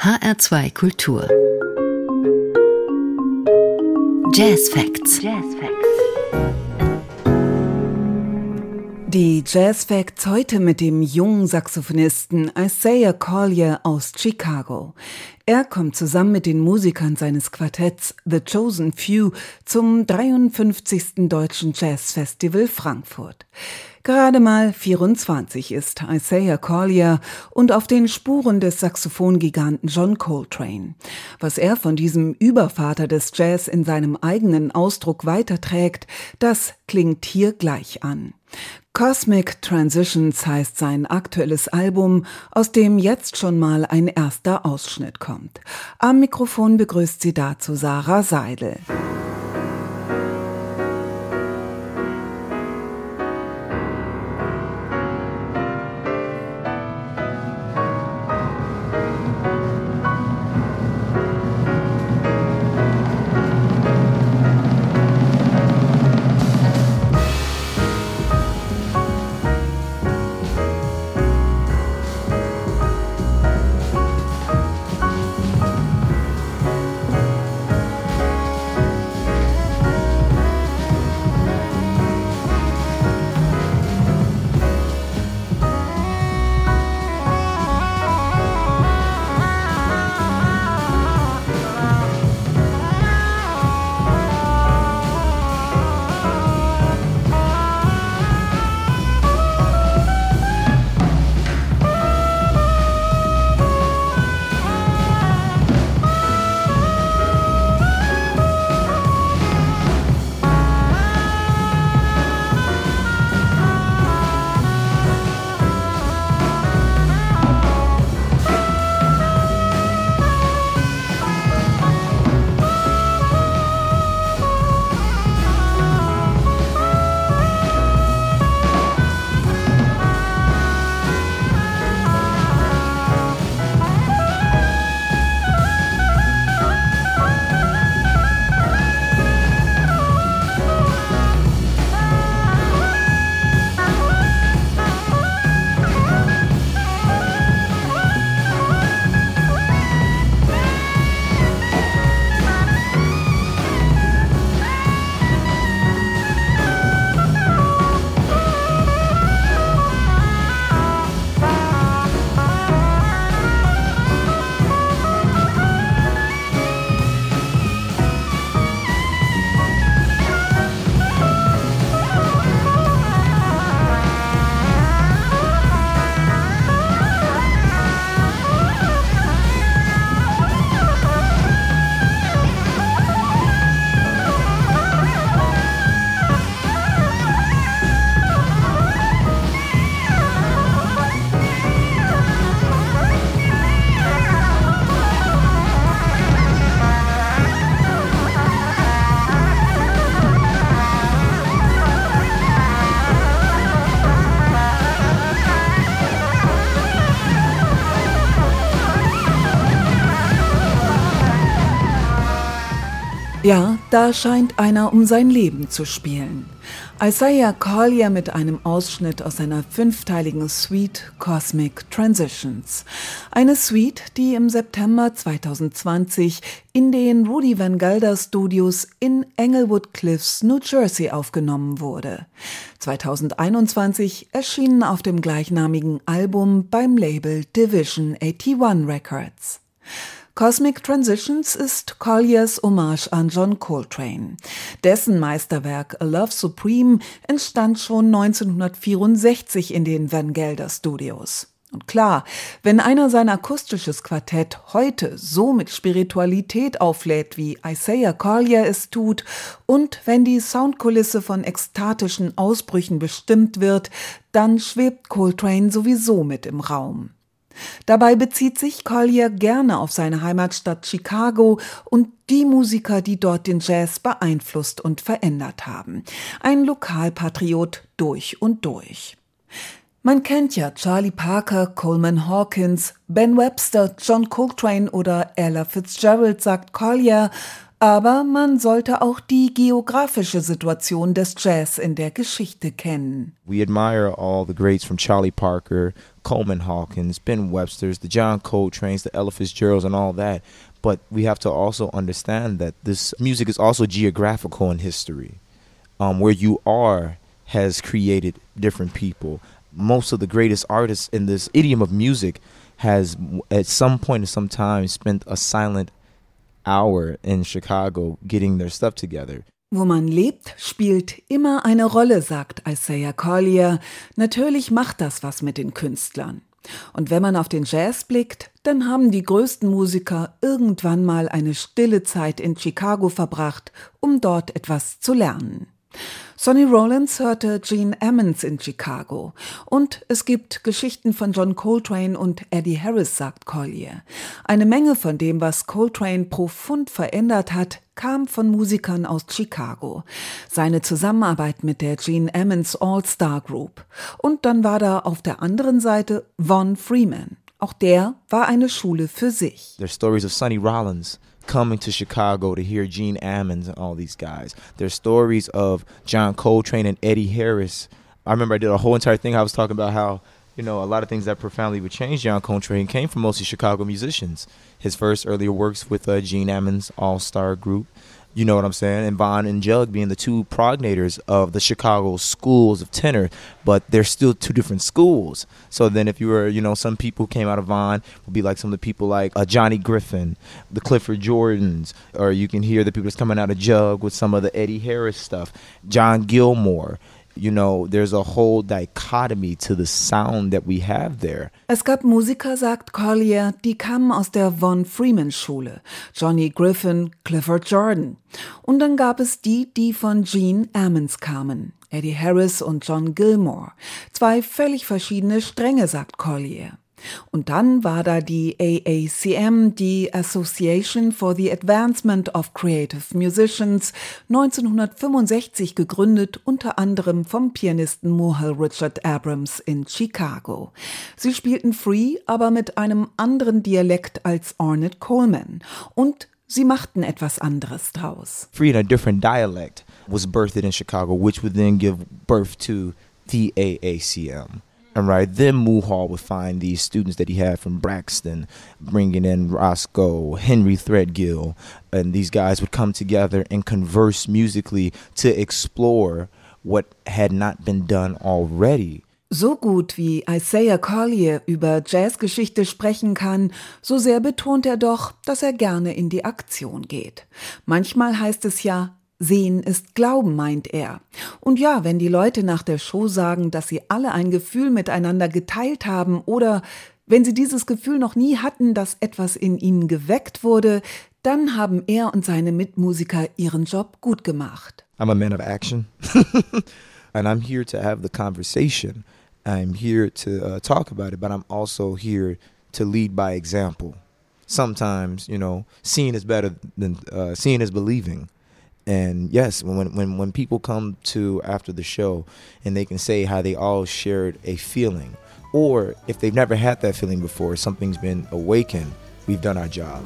HR2 Kultur. Jazz Facts. Jazz Facts. Die Jazz Facts heute mit dem jungen Saxophonisten Isaiah Collier aus Chicago. Er kommt zusammen mit den Musikern seines Quartetts The Chosen Few zum 53. Deutschen Jazz Festival Frankfurt. Gerade mal 24 ist Isaiah Collier und auf den Spuren des Saxophongiganten John Coltrane. Was er von diesem Übervater des Jazz in seinem eigenen Ausdruck weiterträgt, das klingt hier gleich an. Cosmic Transitions heißt sein aktuelles Album, aus dem jetzt schon mal ein erster Ausschnitt kommt. Am Mikrofon begrüßt sie dazu Sarah Seidel. Da scheint einer um sein Leben zu spielen. Isaiah Collier mit einem Ausschnitt aus seiner fünfteiligen Suite Cosmic Transitions. Eine Suite, die im September 2020 in den Rudy Van Gelder Studios in Englewood Cliffs, New Jersey aufgenommen wurde. 2021 erschienen auf dem gleichnamigen Album beim Label Division 81 Records. Cosmic Transitions ist Colliers Hommage an John Coltrane. Dessen Meisterwerk A Love Supreme entstand schon 1964 in den Van Gelder Studios. Und klar, wenn einer sein akustisches Quartett heute so mit Spiritualität auflädt, wie Isaiah Collier es tut, und wenn die Soundkulisse von ekstatischen Ausbrüchen bestimmt wird, dann schwebt Coltrane sowieso mit im Raum. Dabei bezieht sich Collier gerne auf seine Heimatstadt Chicago und die Musiker, die dort den Jazz beeinflusst und verändert haben. Ein Lokalpatriot durch und durch. Man kennt ja Charlie Parker, Coleman Hawkins, Ben Webster, John Coltrane oder Ella Fitzgerald, sagt Collier, Aber man sollte auch die geografische Situation des Jazz in der Geschichte kennen. We admire all the greats from Charlie Parker, Coleman Hawkins, Ben Webster's, the John Coltrane's, the Ella Fitzgeralds, and all that. But we have to also understand that this music is also geographical in history. Um, where you are has created different people. Most of the greatest artists in this idiom of music has, at some point in some time, spent a silent hour in Chicago getting their stuff together. Wo man lebt, spielt immer eine Rolle, sagt Isaiah Collier. Natürlich macht das was mit den Künstlern. Und wenn man auf den Jazz blickt, dann haben die größten Musiker irgendwann mal eine stille Zeit in Chicago verbracht, um dort etwas zu lernen. Sonny Rollins hörte Gene Ammons in Chicago. Und es gibt Geschichten von John Coltrane und Eddie Harris, sagt Collier. Eine Menge von dem, was Coltrane profund verändert hat, kam von Musikern aus Chicago. Seine Zusammenarbeit mit der Gene Ammons All-Star Group. Und dann war da auf der anderen Seite Von Freeman. Auch der war eine Schule für sich. There's stories of Sonny Rollins coming to Chicago to hear Gene Ammons and all these guys. There's stories of John Coltrane and Eddie Harris. I remember I did a whole entire thing. I was talking about how you know a lot of things that profoundly would change John Coltrane came from mostly Chicago musicians. His first earlier works with uh, Gene Ammons All Star Group. You know what I'm saying? And Vaughn and Jug being the two progenitors of the Chicago schools of tenor, but they're still two different schools. So then, if you were, you know, some people who came out of Vaughn would be like some of the people like uh, Johnny Griffin, the Clifford Jordans, or you can hear the people that's coming out of Jug with some of the Eddie Harris stuff, John Gilmore. You know, there's a whole dichotomy to the sound that we have there. Es gab Musiker, sagt Collier, die kamen aus der Von Freeman Schule. Johnny Griffin, Clifford Jordan. Und dann gab es die, die von Gene Ammons kamen. Eddie Harris und John Gilmore. Zwei völlig verschiedene Stränge, sagt Collier. Und dann war da die AACM, die Association for the Advancement of Creative Musicians, 1965 gegründet, unter anderem vom Pianisten Mohel Richard Abrams in Chicago. Sie spielten Free, aber mit einem anderen Dialekt als Ornette Coleman. Und sie machten etwas anderes draus. Free in a different dialect was birthed in Chicago, which would then give birth to the AACM. And right then, Mulhall would find these students that he had from Braxton, bringing in Roscoe, Henry Threadgill, and these guys would come together and converse musically to explore what had not been done already. So gut wie Isaiah Collier über Jazzgeschichte sprechen kann, so sehr betont er doch, dass er gerne in die Aktion geht. Manchmal heißt es ja, Sehen ist Glauben, meint er. Und ja, wenn die Leute nach der Show sagen, dass sie alle ein Gefühl miteinander geteilt haben oder wenn sie dieses Gefühl noch nie hatten, dass etwas in ihnen geweckt wurde, dann haben er und seine Mitmusiker ihren Job gut gemacht. I'm a man of action. and I'm here to have the conversation. I'm here to uh, talk about it, but I'm also here to lead by example. Sometimes, you know, seeing is better than uh, seeing is believing. And yes when when when people come to after the show and they can say how they all shared a feeling or if they've never had that feeling before something's been awakened we've done our job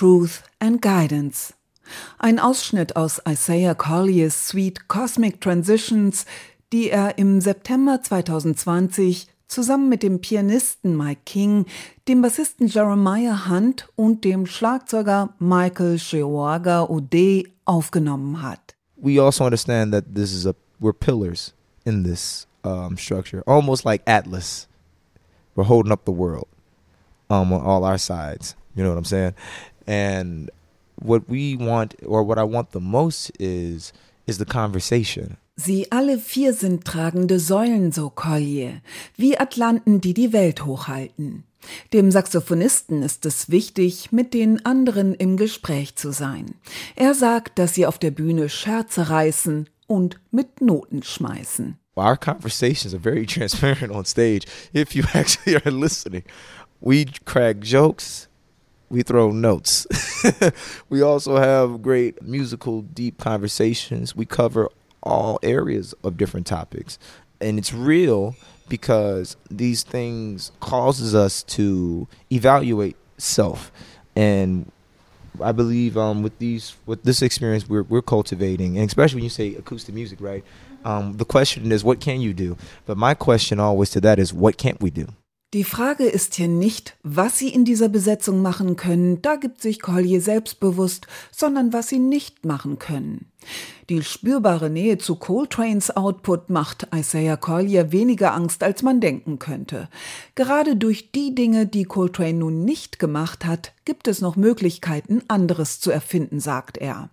Truth and Guidance. Ein Ausschnitt aus Isaiah Colliers Suite Cosmic Transitions, die er im September 2020 zusammen mit dem Pianisten Mike King, dem Bassisten Jeremiah Hunt und dem Schlagzeuger Michael Sheoaga Ode aufgenommen hat. We also understand that this is a we're pillars in this um, structure, almost like Atlas. We're holding up the world um, on all our sides. You know what I'm saying? And what we want, or what I want the most, is is the conversation. Sie alle vier sind tragende Säulen, so Collier, wie Atlanten, die die Welt hochhalten. Dem Saxophonisten ist es wichtig, mit den anderen im Gespräch zu sein. Er sagt, dass sie auf der Bühne Scherze reißen und mit Noten schmeißen. Our conversations are very transparent on stage if you actually are listening. We crack jokes, we throw notes. we also have great musical, deep conversations. We cover all areas of different topics. And it's real because these things causes us to evaluate self. And I believe um, with these with this experience we're we're cultivating, and especially when you say acoustic music, right? Um, the question is, what can you do? But my question always to that is, what can't we do? Die Frage ist hier nicht, was Sie in dieser Besetzung machen können, da gibt sich Collier selbstbewusst, sondern was Sie nicht machen können. Die spürbare Nähe zu Coltranes Output macht Isaiah Collier weniger Angst, als man denken könnte. Gerade durch die Dinge, die Coltrane nun nicht gemacht hat, gibt es noch Möglichkeiten, anderes zu erfinden, sagt er.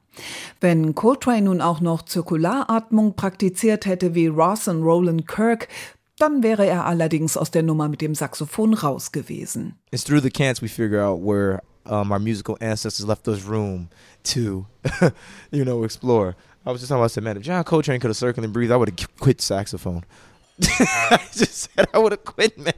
Wenn Coltrane nun auch noch Zirkularatmung praktiziert hätte wie Ross und Roland Kirk, dann wäre er allerdings aus der Nummer mit dem Saxophon raus gewesen. It's through the cants we figure out where um, our musical ancestors left us room to, you know, explore. I was just talking about, I said, man, if John Coltrane could have circled and breathed, I would have quit saxophone. I just said I would have quit, man.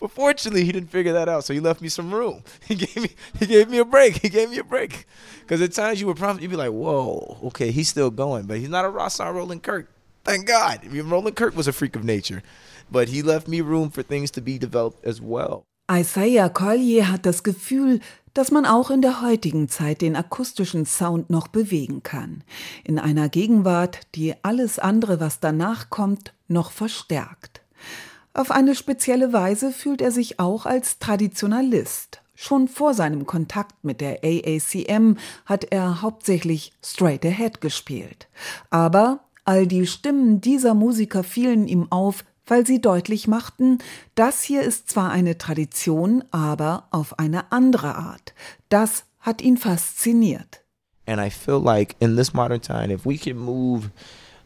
But fortunately, he didn't figure that out, so he left me some room. He gave me, he gave me a break. He gave me a break, because at times you would probably you'd be like, "Whoa, okay, he's still going," but he's not a Ross Rolling Kirk. Thank God. I mean, Roland Kirk was a freak of nature, but he left me room for things to be developed as well. Isaiah Collier hat das Gefühl, dass man auch in der heutigen Zeit den akustischen Sound noch bewegen kann. In einer Gegenwart, die alles andere, was danach kommt, noch verstärkt. Auf eine spezielle Weise fühlt er sich auch als Traditionalist. Schon vor seinem Kontakt mit der AACM hat er hauptsächlich Straight Ahead gespielt. Aber All die Stimmen dieser Musiker fielen ihm auf, weil sie deutlich machten, das hier ist zwar eine Tradition, aber auf eine andere Art. Das hat ihn fasziniert. And I feel like in this modern time, if we can move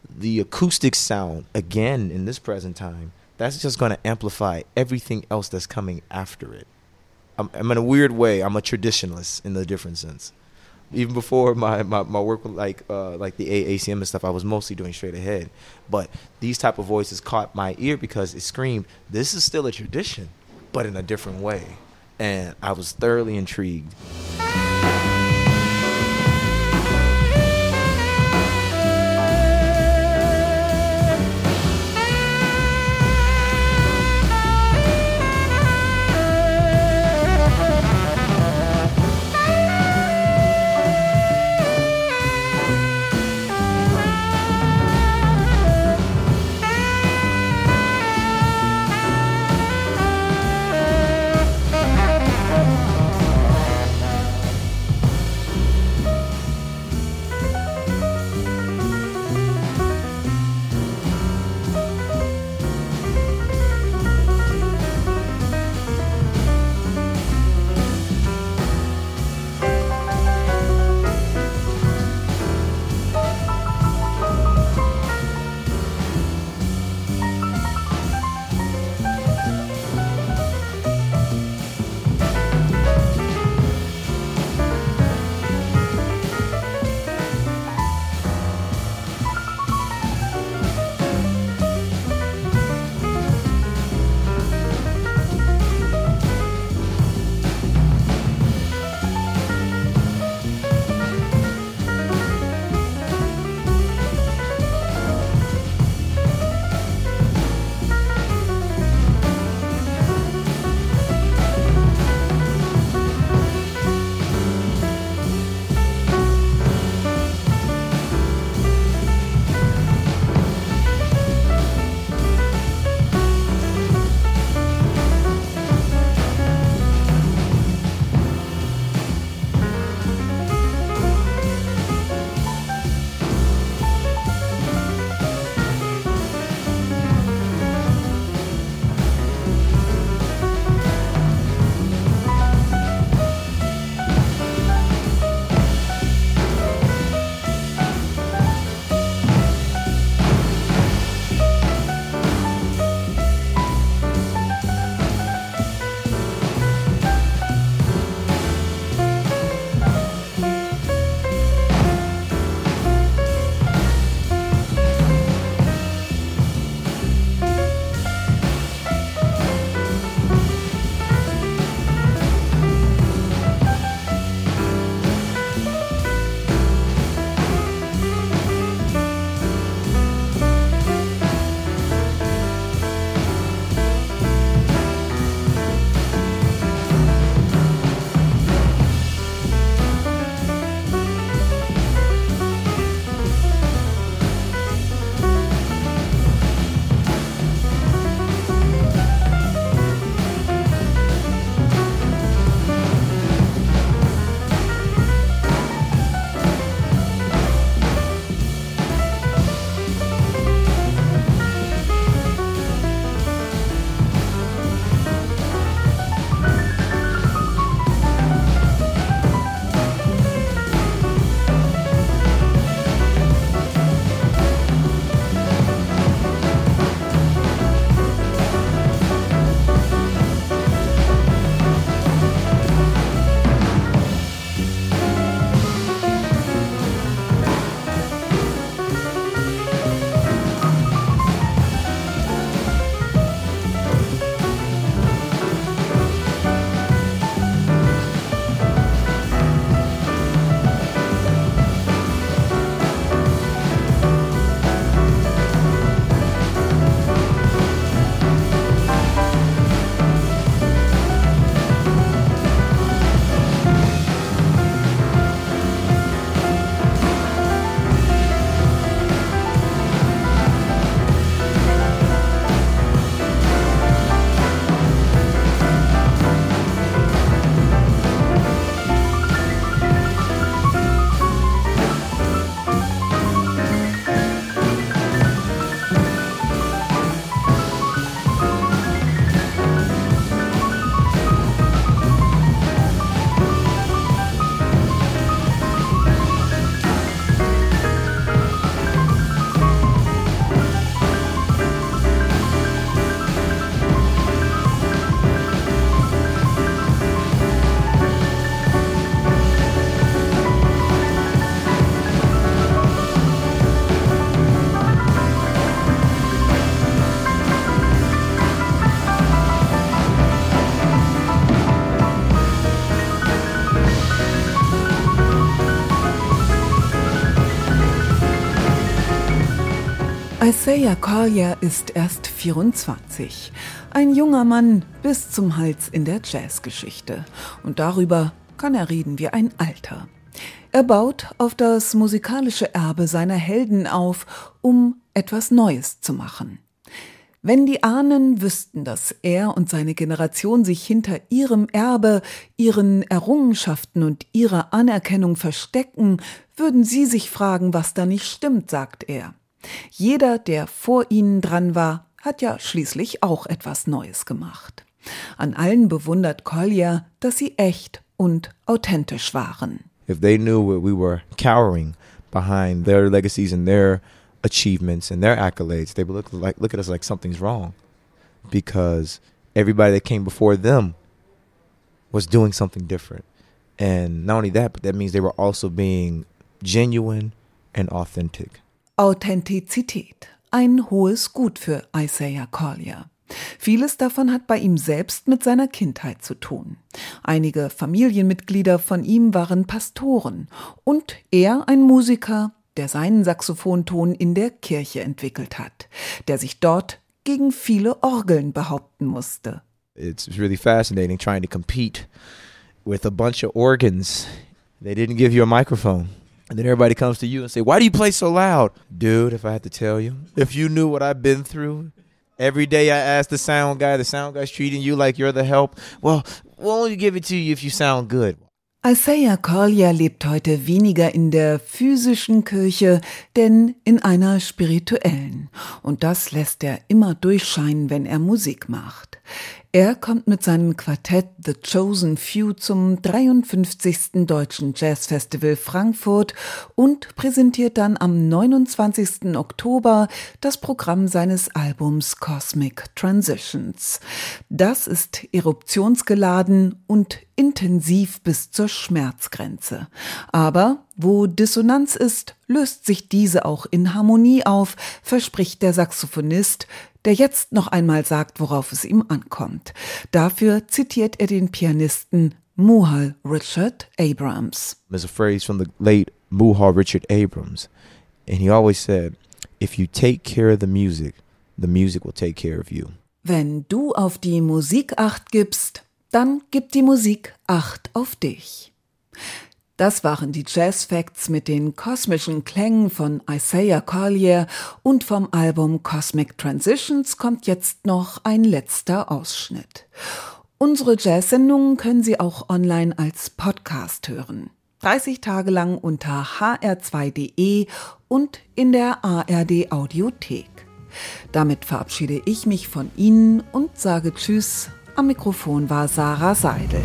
the acoustic sound again in this present time, that's just going to amplify everything else that's coming after it. I'm, I'm in a weird way, I'm a traditionalist in the different sense. Even before my, my, my work with like uh, like the AACM and stuff, I was mostly doing straight ahead. But these type of voices caught my ear because it screamed, "This is still a tradition, but in a different way," and I was thoroughly intrigued. Isaiah Collier ist erst 24. Ein junger Mann bis zum Hals in der Jazzgeschichte. Und darüber kann er reden wie ein Alter. Er baut auf das musikalische Erbe seiner Helden auf, um etwas Neues zu machen. Wenn die Ahnen wüssten, dass er und seine Generation sich hinter ihrem Erbe, ihren Errungenschaften und ihrer Anerkennung verstecken, würden sie sich fragen, was da nicht stimmt, sagt er. Jeder, der vor ihnen dran war, hat ja schließlich auch etwas Neues gemacht. An allen bewundert Collier, dass sie echt und authentisch waren. If they knew what we were cowering behind their legacies and their achievements and their accolades, they would look like look at us like something's wrong. Because everybody that came before them was doing something different. And not only that, but that means they were also being genuine and authentic. Authentizität, ein hohes Gut für Isaiah Collier. Vieles davon hat bei ihm selbst mit seiner Kindheit zu tun. Einige Familienmitglieder von ihm waren Pastoren und er ein Musiker, der seinen Saxophonton in der Kirche entwickelt hat, der sich dort gegen viele Orgeln behaupten musste. It's really fascinating trying to compete with a bunch of organs. They didn't give you a microphone. And then everybody comes to you and say, "Why do you play so loud?" Dude, if I had to tell you, if you knew what I've been through, every day I ask the sound guy, the sound guy's treating you like you're the help. Well, we'll only give it to you if you sound good. Isaiah Collier lebt heute weniger in der physischen Kirche, denn in einer spirituellen. Und das lässt er immer durchscheinen, wenn er Musik macht. Er kommt mit seinem Quartett The Chosen Few zum 53. Deutschen Jazzfestival Frankfurt und präsentiert dann am 29. Oktober das Programm seines Albums Cosmic Transitions. Das ist eruptionsgeladen und intensiv bis zur Schmerzgrenze. Aber wo Dissonanz ist, löst sich diese auch in Harmonie auf, verspricht der Saxophonist, der jetzt noch einmal sagt, worauf es ihm ankommt. Dafür zitiert er den Pianisten Muhal Richard Abrams. There's a phrase from the late Muhal Richard Abrams, and he always said, "If you take care of the music, the music will take care of you." Wenn du auf die Musik acht gibst, dann gibt die Musik acht auf dich. Das waren die Jazz Facts mit den kosmischen Klängen von Isaiah Collier und vom Album Cosmic Transitions kommt jetzt noch ein letzter Ausschnitt. Unsere Jazz-Sendungen können Sie auch online als Podcast hören. 30 Tage lang unter hr2.de und in der ARD Audiothek. Damit verabschiede ich mich von Ihnen und sage Tschüss. Am Mikrofon war Sarah Seidel.